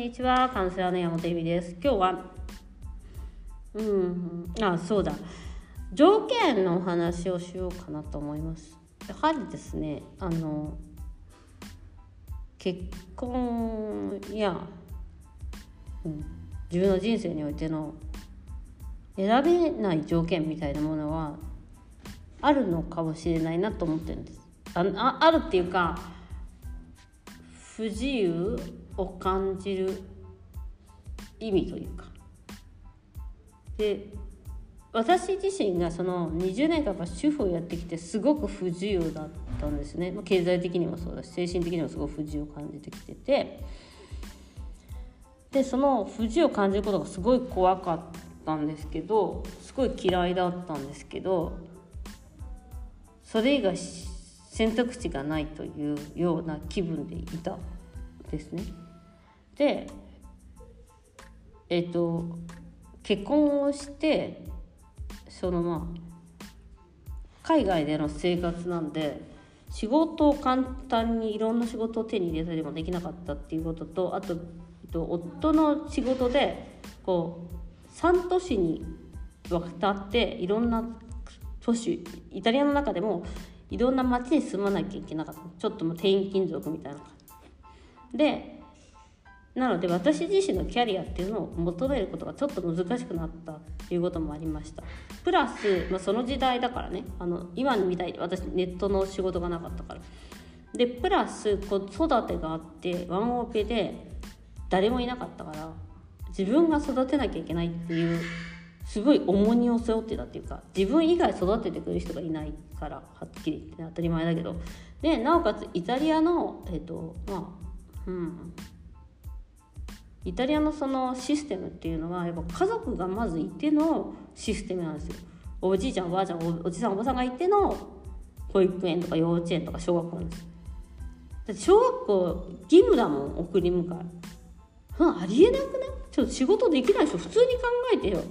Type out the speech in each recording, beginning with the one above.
にちは。カウンセラーの山本恵美です。今日はうんあそうだ。条件のお話をしようかなと思います。やはりですねあの結婚や、うん、自分の人生においての選べない条件みたいなものはあるのかもしれないなと思ってるんです。ああるっていうか不自由を感じる意味というか。で私自身がその20年間主婦をやってきてすごく不自由だったんですね。経済的にもそうだし精神的にもすごく不自由を感じてきてて。でその不自由を感じることがすごい怖かったんですけどすごい嫌いだったんですけどそれ以外選択肢がないというような気分でいたですね。でえっ、と結婚をしてそのまあ海外での生活なんで仕事を簡単にいろんな仕事を手に入れたりもできなかったっていうこととあと、えっと、夫の仕事でこう3都市に渡っていろんな都市イタリアの中でもいろんな町に住まなきゃいけなかった。ちょっともう転勤族みたいな感じ。でなので私自身のキャリアっていうのを求めることがちょっと難しくなったっていうこともありました。プラス、まあ、その時代だからねあの今みたいに私ネットの仕事がなかったから。でプラス子育てがあってワンオペで誰もいなかったから自分が育てなきゃいけないっていうすごい重荷を背負ってたっていうか自分以外育ててくれる人がいないからはっきり言って当たり前だけど。でなおかつイタリアのえっ、とまあうん。イタリアのそのシステムっていうのはやっぱ家族がまずいてのシステムなんですよ。おじいちゃんおばあちゃんおじさんおばさんがいての保育園とか幼稚園とか小学校なんです。だって小学校義務だもん送り迎え。ありえなくない？ちょっと仕事できないでしょ。普通に考えてよ。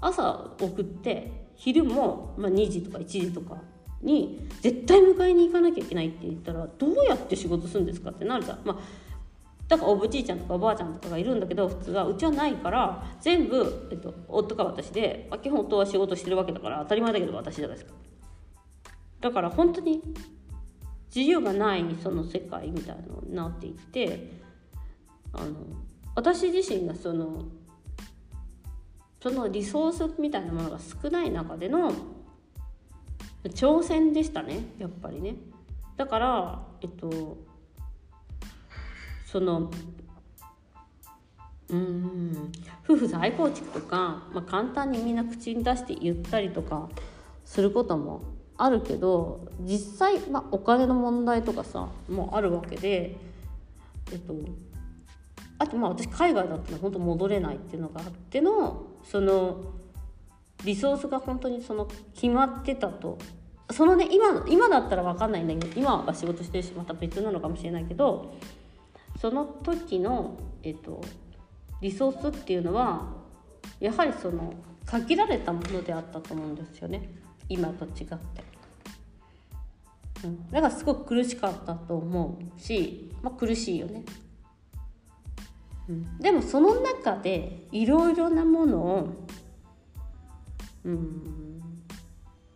朝送って昼も、まあ、2時とか1時とかに絶対迎えに行かなきゃいけないって言ったらどうやって仕事するんですかってなるじゃん。まあだからおじいちゃんとかおばあちゃんとかがいるんだけど普通はうちはないから全部、えっと、夫か私で、まあ、基本夫は仕事してるわけだから当たり前だけど私じゃないです。かだから本当に自由がないその世界みたいなのになっていってあの私自身がそのそのリソースみたいなものが少ない中での挑戦でしたねやっぱりね。だからえっとそのうん夫婦再構築とか、まあ、簡単にみんな口に出して言ったりとかすることもあるけど実際、まあ、お金の問題とかさもあるわけでえっとあとまあ私海外だったら本当戻れないっていうのがあってのそのリソースが本当にその決まってたと。そのね今今だったら分かんないんだけど今は仕事してるしまた別なのかもしれないけどその時の、えっと、リソースっていうのはやはりその限られたものであったと思うんですよね。今と違って。うん、だからすごく苦しかったと思うし、まあ、苦しいよね。うん、でもその中でいろいろなものを、うん、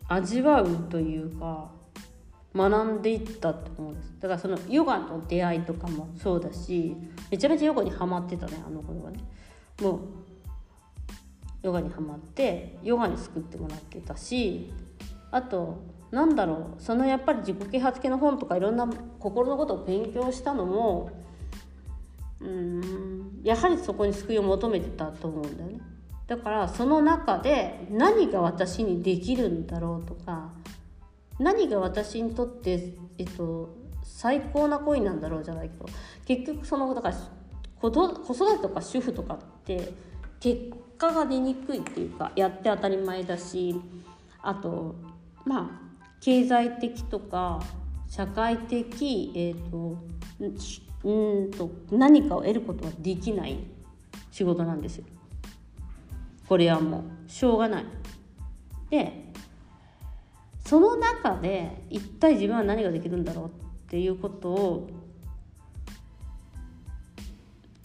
味わうというか学んでいったと思うんです。だからそのヨガの出会いとかもそうだしめちゃめちゃヨガにはまってたねあの頃はね。もうヨガにはまってヨガに救ってもらってたしあとなんだろうそのやっぱり自己啓発系の本とかいろんな心のことを勉強したのもうんやはりそこに救いを求めてたと思うんだよね。だからその中で何が私にできるんだろうとか何が私にとって、えっと、最高な恋なんだろうじゃないけど結局そのだから子育てとか主婦とかって結果が出にくいっていうかやって当たり前だしあとまあ経済的とか社会的、えーとうんと何かを得ることはできない仕事なんですよ。これはもうしょうがない。でその中で一体自分は何ができるんだろうっていうことを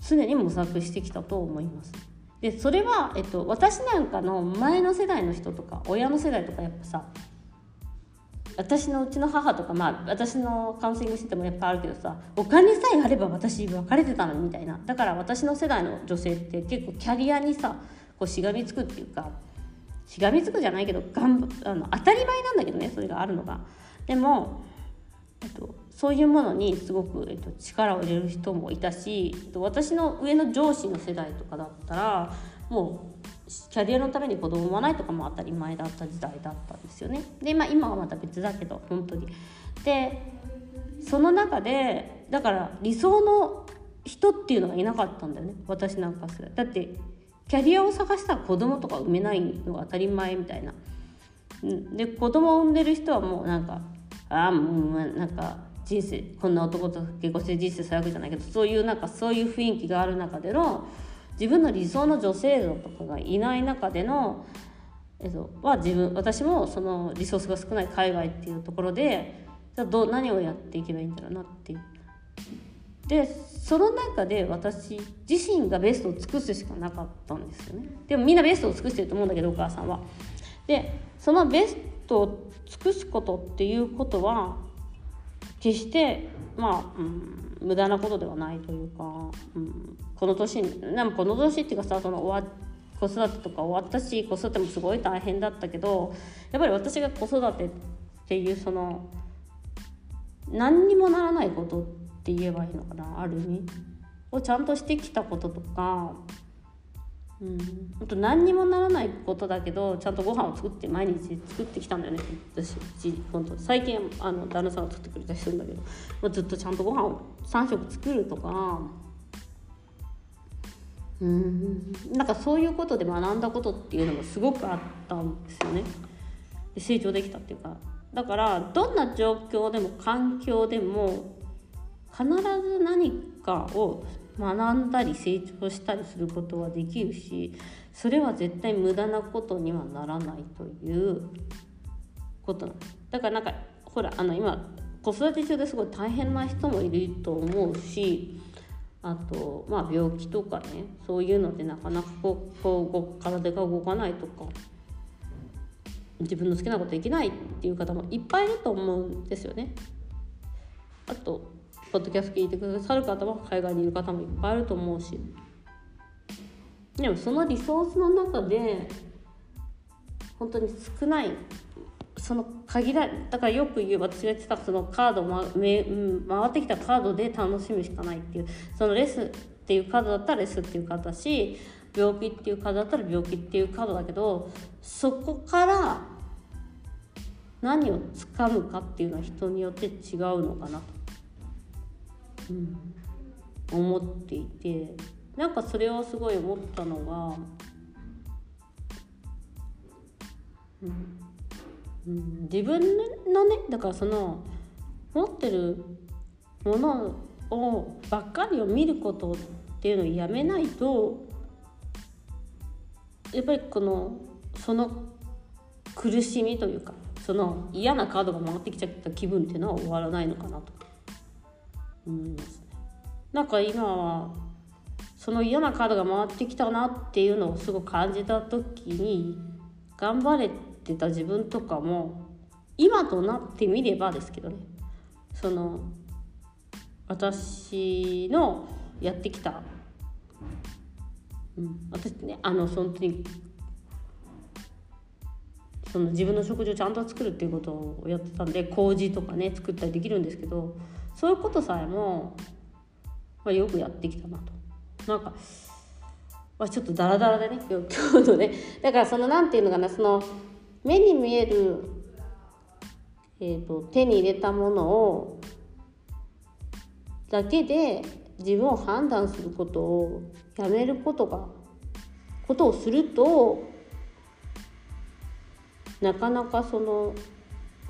常に模索してきたと思います。でそれは、えっと、私なんかの前の世代の人とか親の世代とかやっぱさ私のうちの母とかまあ私のカウンセリングしててもやっぱあるけどさお金さえあれば私別れてたのにみたいなだから私の世代の女性って結構キャリアにさこうしがみつくっていうかしがみつくじゃないけどがんあの当たり前なんだけどねそれがあるのが。でも、えっと、そういうものにすごく、えっと、力を入れる人もいたし、えっと、私の上の上司の世代とかだったらもうキャリアのために子供産まないとかも当たり前だった時代だったんですよね。で、まあ、今はまた別だけど本当に。でその中でだから理想の人っていうのがいなかったんだよね私なんかする。だってキャリアを探したら子供とか産めないのが当たり前みたいな。で子供を産んでる人はもうなんかああもうなんか人生こんな男と結婚して人生最悪じゃないけどそういうなんかそういう雰囲気がある中での自分の理想の女性像とかがいない中での、えっと、は自分私もそのリソースが少ない海外っていうところでじゃあど何をやっていけばいいんだろうなっていう。でその中で私自身がベストを尽くすしかなかったんですよねでもみんなベストを尽くしてると思うんだけどお母さんは。でそのベストを尽くすことっていうことは決してまあ、うん、無駄なことではないというか、うん、この年でもこの年っていうかさその終わ子育てとか終わったし子育てもすごい大変だったけどやっぱり私が子育てっていうその何にもならないことってって言えばいいのかな？ある意味。をちゃんとしてきたこととか。うん、あと何にもならないことだけどちゃんとご飯を作って毎日作ってきたんだよね。私本当。最近あの旦那さんが作ってくれたりするんだけど、まあ、ずっとちゃんとご飯を3食作るとか。うん。なんかそういうことで学んだことっていうのがすごくあったんですよね。で成長できたっていうか。だからどんな状況でも環境でも必ず何かを学んだり成長したりすることはできるしそれは絶対無駄なことにはならないということなんですだからなんかほらあの今子育て中ですごい大変な人もいると思うしあとまあ病気とかねそういうのでなかなかこうこう体が動かないとか自分の好きなことできないっていう方もいっぱいいると思うんですよね。あとポッドキャスト聞いてくださる方は海外にいる方もいっぱいあると思うし。でもそのリソースの中で本当に少ない。その限らだからよく言う私が言ってたそのカード、ま、め回ってきたカードで楽しむしかないっていう。そのレスっていうカードだったらレスっていうカードだし病気っていうカードだったら病気っていうカードだけどそこから何をつかむかっていうのは人によって違うのかなと。うん、思っていてなんかそれをすごい思ったのが、うん。うん、自分のねだからその持ってるものをばっかりを見ることっていうのをやめないとやっぱりこのその苦しみというかその嫌なカードが回ってきちゃった気分っていうのは終わらないのかなと。思いますね。なんか今はその嫌なカードが回ってきたなっていうのをすごく感じた時に頑張れてた自分とかも今となってみればですけどねその私のやってきた、うん、私ねあの本当にその自分の食事をちゃんと作るっていうことをやってたんで麹とかね作ったりできるんですけどそういうことさえも、まあ、よくやってきたなと。なんか、まあ、ちょっとダラダラでね 今日のねだからその何て言うのかなその目に見える、えーと、手に入れたものをだけで自分を判断することをやめることがことをするとなかなかその、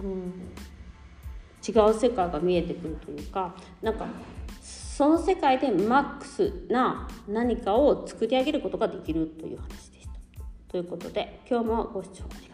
うん、違う世界が見えてくるというかなんかその世界でマックスな何かを作り上げることができるという話でした。ということで今日もご視聴ありがとうございました。